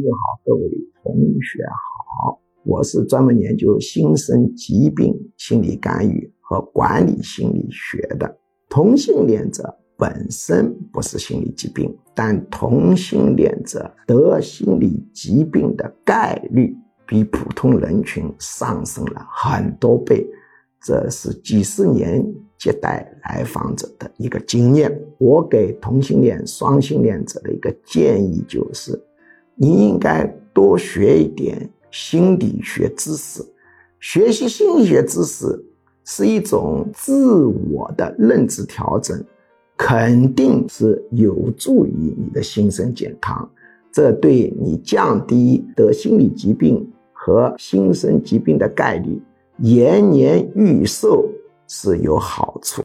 友好，各位同学好，我是专门研究新生疾病心理干预和管理心理学的。同性恋者本身不是心理疾病，但同性恋者得心理疾病的概率比普通人群上升了很多倍。这是几十年接待来访者的一个经验。我给同性恋、双性恋者的一个建议就是：你应该多学一点心理学知识。学习心理学知识是一种自我的认知调整，肯定是有助于你的心身健康。这对你降低得心理疾病和心身疾病的概率。延年益寿是有好处。